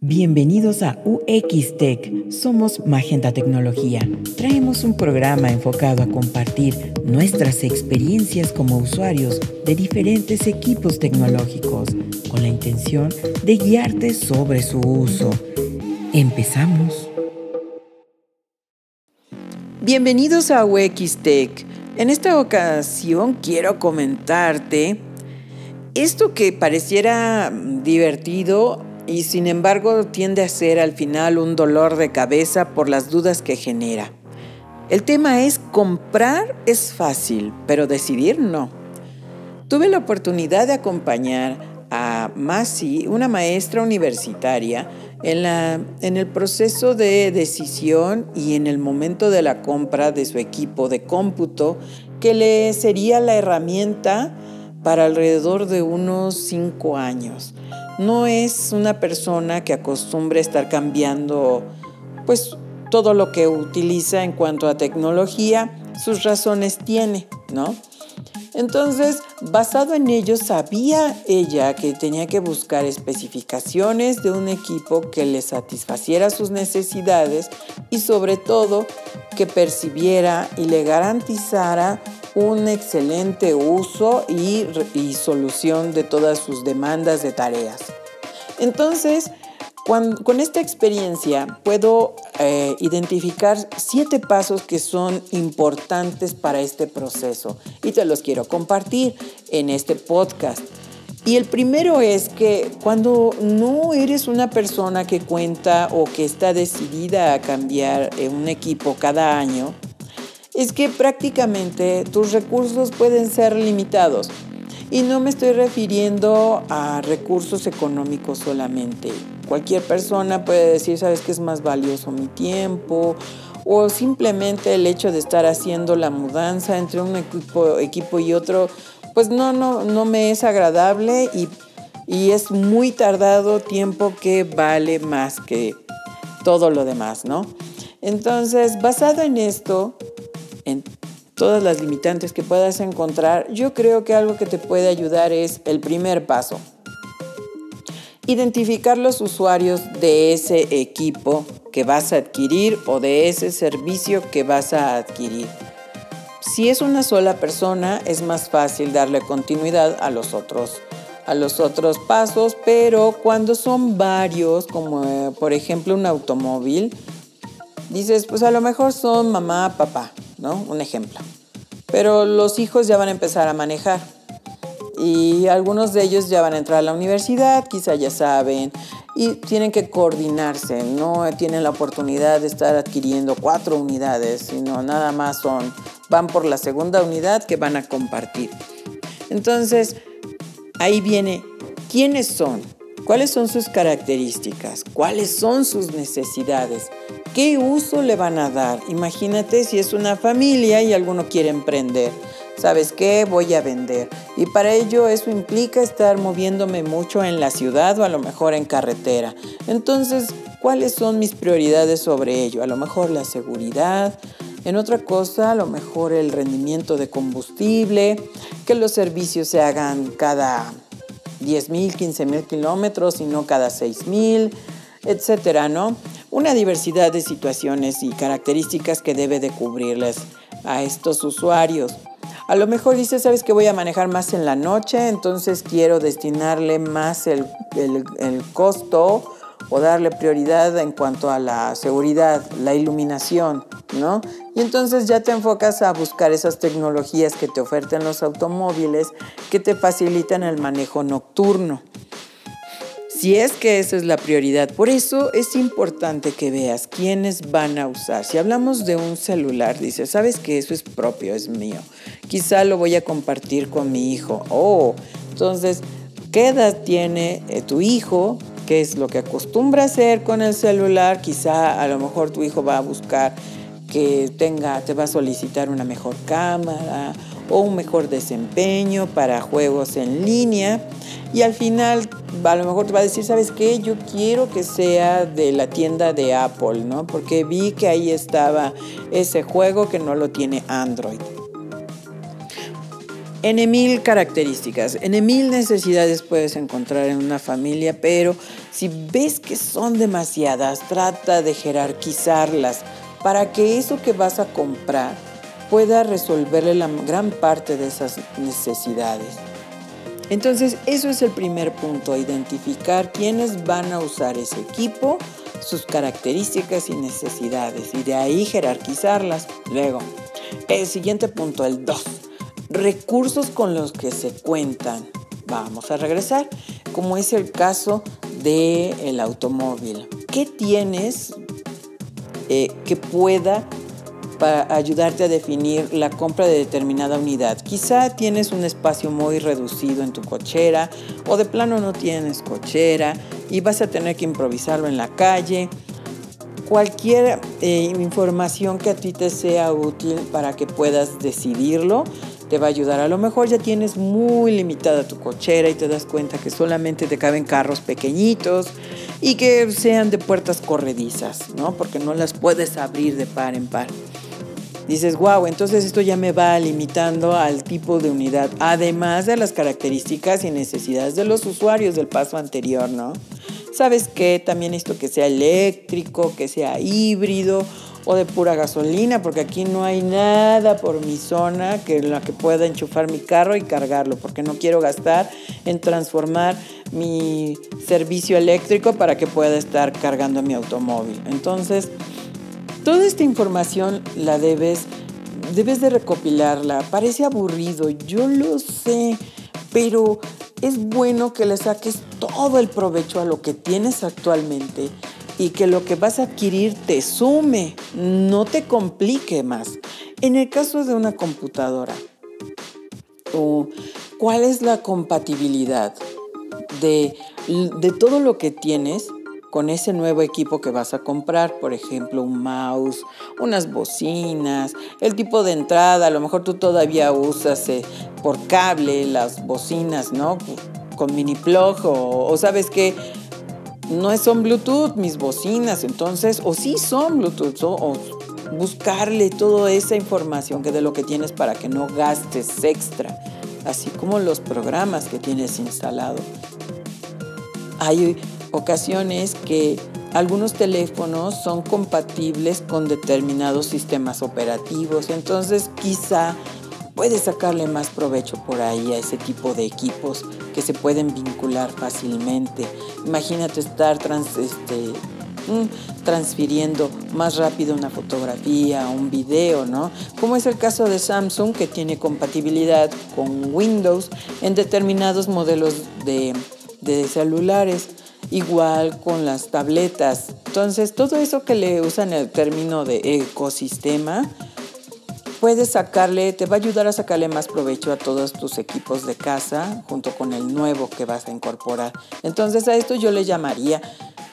Bienvenidos a UX Tech. Somos Magenta Tecnología. Traemos un programa enfocado a compartir nuestras experiencias como usuarios de diferentes equipos tecnológicos con la intención de guiarte sobre su uso. Empezamos. Bienvenidos a UX Tech. En esta ocasión quiero comentarte esto que pareciera divertido y sin embargo tiende a ser al final un dolor de cabeza por las dudas que genera. El tema es comprar es fácil, pero decidir no. Tuve la oportunidad de acompañar a Masi, una maestra universitaria, en, la, en el proceso de decisión y en el momento de la compra de su equipo de cómputo, que le sería la herramienta para alrededor de unos cinco años no es una persona que acostumbre a estar cambiando pues todo lo que utiliza en cuanto a tecnología, sus razones tiene, ¿no? Entonces, basado en ello, sabía ella que tenía que buscar especificaciones de un equipo que le satisfaciera sus necesidades y sobre todo que percibiera y le garantizara un excelente uso y, solución de todas sus demandas de tareas. Entonces, con esta experiencia puedo eh, identificar siete pasos que son importantes para este proceso y te los quiero compartir en este podcast. Y el primero es que cuando no eres una persona que cuenta o que está decidida a cambiar un equipo cada año, es que prácticamente tus recursos pueden ser limitados. Y no me estoy refiriendo a recursos económicos solamente. Cualquier persona puede decir, sabes que es más valioso mi tiempo o simplemente el hecho de estar haciendo la mudanza entre un equipo, y otro, pues no, no, no me es agradable y, y es muy tardado tiempo que vale más que todo lo demás, ¿no? Entonces, basado en esto, en todas las limitantes que puedas encontrar, yo creo que algo que te puede ayudar es el primer paso. Identificar los usuarios de ese equipo que vas a adquirir o de ese servicio que vas a adquirir. Si es una sola persona, es más fácil darle continuidad a los otros a los otros pasos, pero cuando son varios, como eh, por ejemplo un automóvil, dices, pues a lo mejor son mamá, papá, ¿no? Un ejemplo. Pero los hijos ya van a empezar a manejar y algunos de ellos ya van a entrar a la universidad, quizá ya saben, y tienen que coordinarse, no tienen la oportunidad de estar adquiriendo cuatro unidades, sino nada más son, van por la segunda unidad que van a compartir. Entonces, ahí viene, ¿quiénes son? ¿Cuáles son sus características? ¿Cuáles son sus necesidades? ¿Qué uso le van a dar? Imagínate si es una familia y alguno quiere emprender. ¿Sabes qué? Voy a vender. Y para ello eso implica estar moviéndome mucho en la ciudad o a lo mejor en carretera. Entonces, ¿cuáles son mis prioridades sobre ello? A lo mejor la seguridad. En otra cosa, a lo mejor el rendimiento de combustible, que los servicios se hagan cada 10 mil, 15 mil kilómetros y no cada 6 mil, etcétera, ¿no? Una diversidad de situaciones y características que debe de cubrirles a estos usuarios. A lo mejor dice, sabes que voy a manejar más en la noche, entonces quiero destinarle más el, el costo o darle prioridad en cuanto a la seguridad, la iluminación, ¿no? Y entonces ya te enfocas a buscar esas tecnologías que te ofertan los automóviles que te facilitan el manejo nocturno. Si es que esa es la prioridad, por eso es importante que veas quiénes van a usar. Si hablamos de un celular, dices, sabes que eso es propio, es mío. Quizá lo voy a compartir con mi hijo. Oh, entonces, ¿qué edad tiene eh, tu hijo? Qué es lo que acostumbra hacer con el celular. Quizá a lo mejor tu hijo va a buscar que tenga, te va a solicitar una mejor cámara o un mejor desempeño para juegos en línea. Y al final a lo mejor te va a decir, ¿sabes qué? Yo quiero que sea de la tienda de Apple, ¿no? Porque vi que ahí estaba ese juego que no lo tiene Android. En mil características, en mil necesidades puedes encontrar en una familia, pero si ves que son demasiadas, trata de jerarquizarlas para que eso que vas a comprar pueda resolverle la gran parte de esas necesidades. Entonces, eso es el primer punto, identificar quiénes van a usar ese equipo, sus características y necesidades, y de ahí jerarquizarlas. Luego, el siguiente punto, el 2 recursos con los que se cuentan. Vamos a regresar, como es el caso del el automóvil. ¿Qué tienes eh, que pueda para ayudarte a definir la compra de determinada unidad. Quizá tienes un espacio muy reducido en tu cochera o de plano no tienes cochera y vas a tener que improvisarlo en la calle. Cualquier eh, información que a ti te sea útil para que puedas decidirlo te va a ayudar. A lo mejor ya tienes muy limitada tu cochera y te das cuenta que solamente te caben carros pequeñitos y que sean de puertas corredizas, ¿no? Porque no las puedes abrir de par en par. Dices, wow, entonces esto ya me va limitando al tipo de unidad, además de las características y necesidades de los usuarios del paso anterior, ¿no? ¿Sabes qué? También esto que sea eléctrico, que sea híbrido o de pura gasolina, porque aquí no hay nada por mi zona que la que pueda enchufar mi carro y cargarlo, porque no quiero gastar en transformar mi servicio eléctrico para que pueda estar cargando mi automóvil. Entonces, toda esta información la debes debes de recopilarla. Parece aburrido, yo lo sé, pero es bueno que le saques todo el provecho a lo que tienes actualmente y que lo que vas a adquirir te sume, no te complique más. En el caso de una computadora, ¿cuál es la compatibilidad de, de todo lo que tienes con ese nuevo equipo que vas a comprar, por ejemplo, un mouse, unas bocinas, el tipo de entrada, a lo mejor tú todavía usas eh, por cable las bocinas, ¿no? Con mini plug o, o sabes que no son Bluetooth mis bocinas, entonces, o sí son Bluetooth, o, buscarle toda esa información que de lo que tienes para que no gastes extra, así como los programas que tienes instalado. Hay ocasiones que algunos teléfonos son compatibles con determinados sistemas operativos, entonces quizá puedes sacarle más provecho por ahí a ese tipo de equipos que se pueden vincular fácilmente. Imagínate estar este, mm, transfiriendo más rápido una fotografía, un video, ¿no? Como es el caso de Samsung que tiene compatibilidad con Windows en determinados modelos de, de celulares igual con las tabletas. Entonces, todo eso que le usan el término de ecosistema, puedes sacarle, te va a ayudar a sacarle más provecho a todos tus equipos de casa junto con el nuevo que vas a incorporar. Entonces a esto yo le llamaría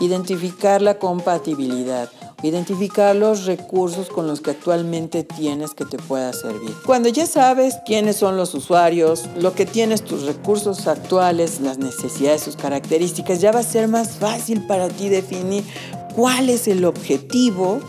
identificar la compatibilidad, identificar los recursos con los que actualmente tienes que te pueda servir. Cuando ya sabes quiénes son los usuarios, lo que tienes, tus recursos actuales, las necesidades, sus características, ya va a ser más fácil para ti definir cuál es el objetivo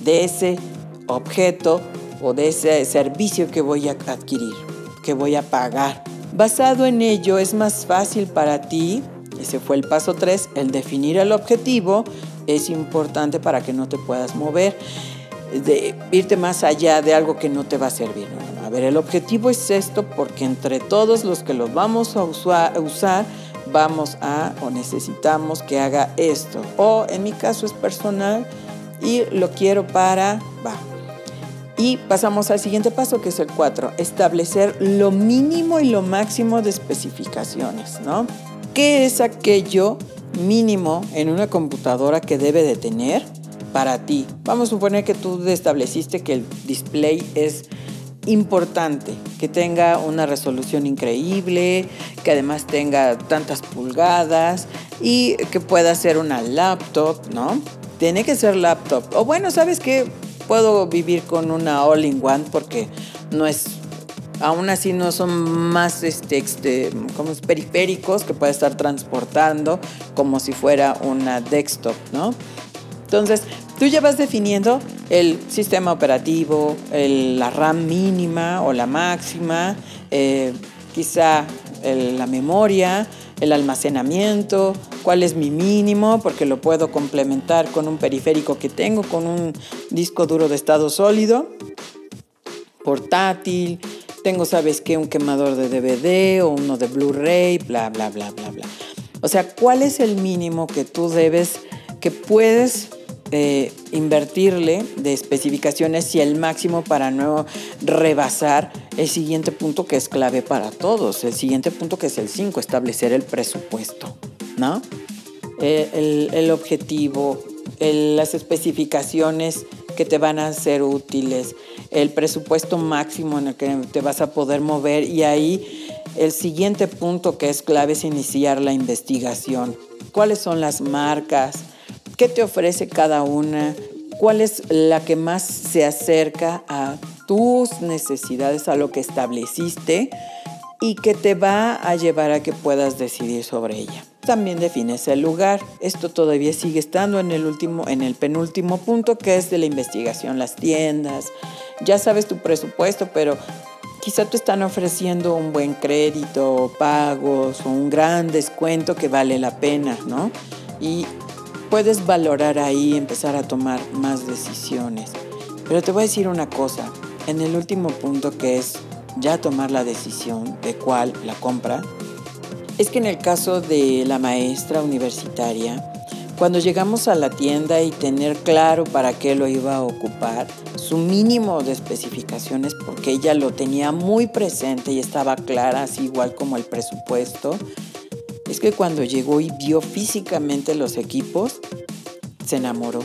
de ese objeto o de ese servicio que voy a adquirir, que voy a pagar. Basado en ello es más fácil para ti, ese fue el paso 3, el definir el objetivo es importante para que no te puedas mover, de irte más allá de algo que no te va a servir. A ver, el objetivo es esto porque entre todos los que lo vamos a usar, vamos a o necesitamos que haga esto. O en mi caso es personal y lo quiero para, va, y pasamos al siguiente paso, que es el 4, establecer lo mínimo y lo máximo de especificaciones, ¿no? ¿Qué es aquello mínimo en una computadora que debe de tener para ti? Vamos a suponer que tú estableciste que el display es importante, que tenga una resolución increíble, que además tenga tantas pulgadas y que pueda ser una laptop, ¿no? Tiene que ser laptop. O bueno, ¿sabes qué? Puedo vivir con una all-in-one porque no es, aún así no son más este, este, como periféricos que puede estar transportando como si fuera una desktop, ¿no? Entonces, tú ya vas definiendo el sistema operativo, la RAM mínima o la máxima, eh, quizá la memoria, el almacenamiento, cuál es mi mínimo, porque lo puedo complementar con un periférico que tengo, con un disco duro de estado sólido, portátil, tengo, ¿sabes qué? Un quemador de DVD o uno de Blu-ray, bla, bla, bla, bla, bla. O sea, ¿cuál es el mínimo que tú debes, que puedes eh, invertirle de especificaciones y el máximo para no rebasar el siguiente punto que es clave para todos, el siguiente punto que es el 5, establecer el presupuesto, ¿no? Eh, el, objetivo, las especificaciones que te van a ser útiles, el presupuesto máximo en el que te vas a poder mover y ahí el siguiente punto que es clave es iniciar la investigación. ¿Cuáles son las marcas? ¿Qué te ofrece cada una? ¿Cuál es la que más se acerca a tus necesidades, a lo que estableciste y que te va a llevar a que puedas decidir sobre ella? También defines el lugar. Esto todavía sigue estando en el último, en el penúltimo punto que es de la investigación, las tiendas. Ya sabes tu presupuesto, pero quizá te están ofreciendo un buen crédito, pagos o un gran descuento que vale la pena, ¿no? Y puedes valorar ahí, empezar a tomar más decisiones. Pero te voy a decir una cosa, en el último punto que es ya tomar la decisión de cuál la compra, es que en el caso de la maestra universitaria, cuando llegamos a la tienda y tener claro para qué lo iba a ocupar, su mínimo de especificaciones, porque ella lo tenía muy presente y estaba clara, así igual como el presupuesto, es que cuando llegó y vio físicamente los equipos, se enamoró.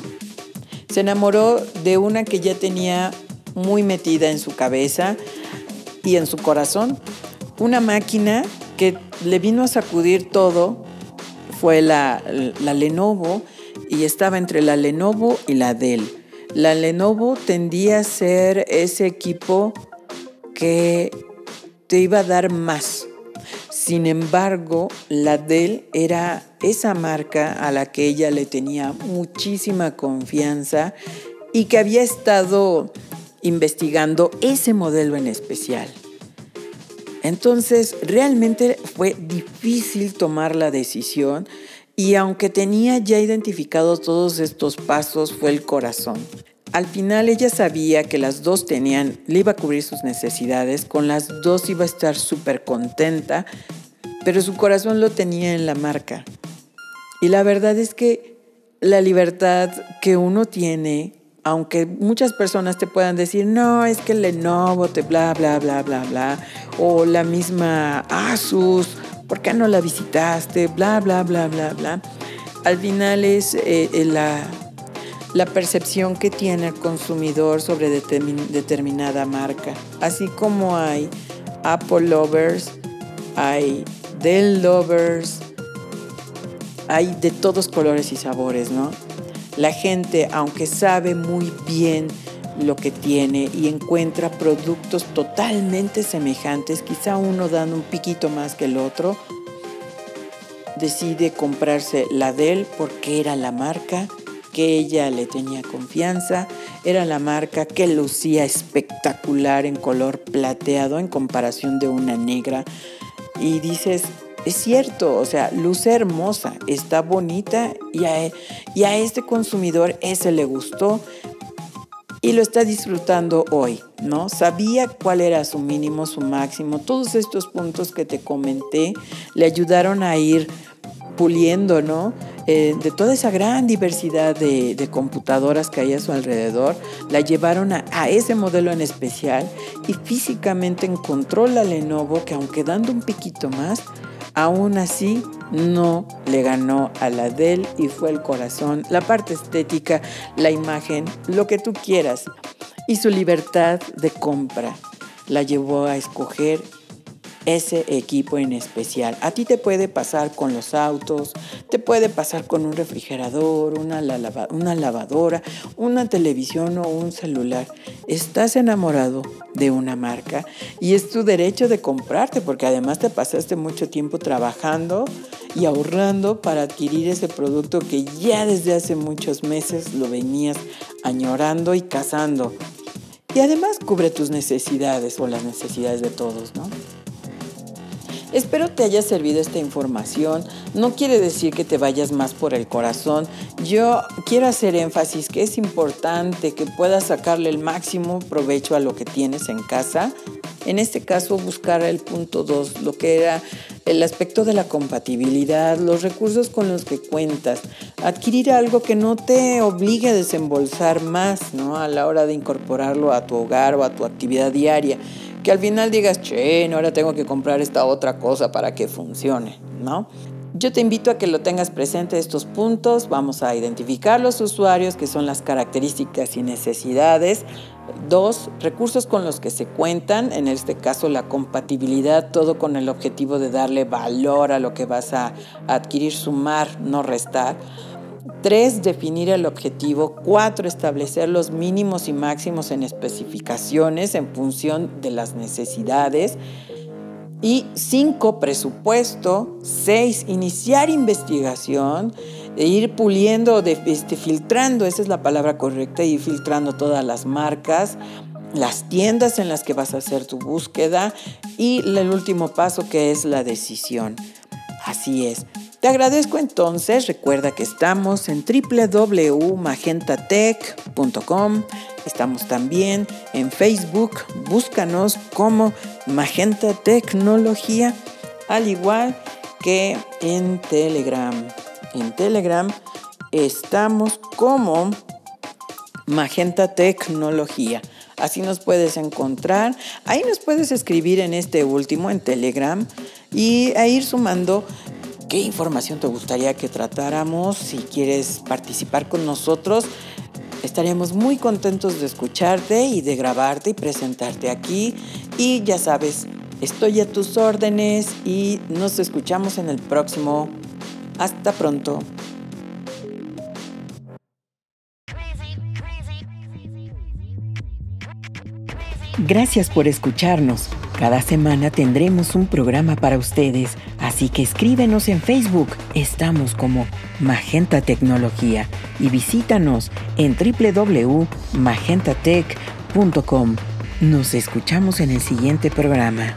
Se enamoró de una que ya tenía muy metida en su cabeza y en su corazón. Una máquina que le vino a sacudir todo fue la, la Lenovo y estaba entre la Lenovo y la Dell. La Lenovo tendía a ser ese equipo que te iba a dar más, sin embargo, la Dell era esa marca a la que ella le tenía muchísima confianza y que había estado investigando ese modelo en especial. Entonces, realmente fue difícil tomar la decisión y aunque tenía ya identificados todos estos pasos, fue el corazón. Al final ella sabía que las dos tenían, le iba a cubrir sus necesidades, con las dos iba a estar súper contenta, pero su corazón lo tenía en la marca. Y la verdad es que la libertad que uno tiene, aunque muchas personas te puedan decir, no, es que Lenovo te bla, bla, bla, bla, bla, o la misma Asus, ¿por qué no la visitaste? Bla, bla, bla, bla, bla. Al final es eh, eh, la la percepción que tiene el consumidor sobre determinada marca. Así como hay Apple lovers, hay Dell lovers, hay de todos colores y sabores, ¿no? La gente, aunque sabe muy bien lo que tiene y encuentra productos totalmente semejantes, quizá uno dando un piquito más que el otro, decide comprarse la Dell porque era la marca que ella le tenía confianza. Era la marca que lucía espectacular en color plateado en comparación de una negra. Y dices, es cierto, o sea, luce hermosa, está bonita y a, y a este consumidor ese le gustó y lo está disfrutando hoy, ¿no? Sabía cuál era su mínimo, su máximo. Todos estos puntos que te comenté le ayudaron a ir puliendo, ¿no? Eh, de toda esa gran diversidad de, computadoras que hay a su alrededor, la llevaron a, a, ese modelo en especial y físicamente encontró la Lenovo que aunque dando un piquito más, aún así no le ganó a la Dell y fue el corazón, la parte estética, la imagen, lo que tú quieras. Y su libertad de compra la llevó a escoger ese equipo en especial. A ti te puede pasar con los autos, te puede pasar con un refrigerador, una, una lavadora, una televisión o un celular. Estás enamorado de una marca y es tu derecho de comprarte porque además te pasaste mucho tiempo trabajando y ahorrando para adquirir ese producto que ya desde hace muchos meses lo venías añorando y cazando. Y además cubre tus necesidades o las necesidades de todos, ¿no? Espero te haya servido esta información. No quiere decir que te vayas más por el corazón. Yo quiero hacer énfasis que es importante que puedas sacarle el máximo provecho a lo que tienes en casa. En este caso, buscar el punto 2, lo que era el aspecto de la compatibilidad, los recursos con los que cuentas, adquirir algo que no te obligue a desembolsar más ¿no? a la hora de incorporarlo a tu hogar o a tu actividad diaria que al final digas, che, no, ahora tengo que comprar esta otra cosa para que funcione, ¿no? Yo te invito a que lo tengas presente estos puntos. Vamos a identificar los usuarios, que son las características y necesidades. Dos, recursos con los que se cuentan, en este caso la compatibilidad, todo con el objetivo de darle valor a lo que vas a adquirir, sumar, no restar. Tres, definir el objetivo. Cuatro, establecer los mínimos y máximos en especificaciones en función de las necesidades. Y cinco, presupuesto. Seis, iniciar investigación e ir puliendo, de, este, filtrando, esa es la palabra correcta, ir filtrando todas las marcas, las tiendas en las que vas a hacer tu búsqueda y el último paso que es la decisión. Así es. Te agradezco entonces, recuerda que estamos en www.magentatech.com, estamos también en Facebook, búscanos como Magenta Tecnología, al igual que en Telegram. En Telegram estamos como Magenta Tecnología. Así nos puedes encontrar. Ahí nos puedes escribir en este último, en Telegram, y a ir sumando qué información te gustaría que tratáramos. Si quieres participar con nosotros, estaríamos muy contentos de escucharte y de grabarte y presentarte aquí. Y ya sabes, estoy a tus órdenes y nos escuchamos en el próximo. Hasta pronto. Gracias por escucharnos. Cada semana tendremos un programa para ustedes, así que escríbenos en Facebook. Estamos como Magenta Tecnología y visítanos en www.magentatech.com. Nos escuchamos en el siguiente programa.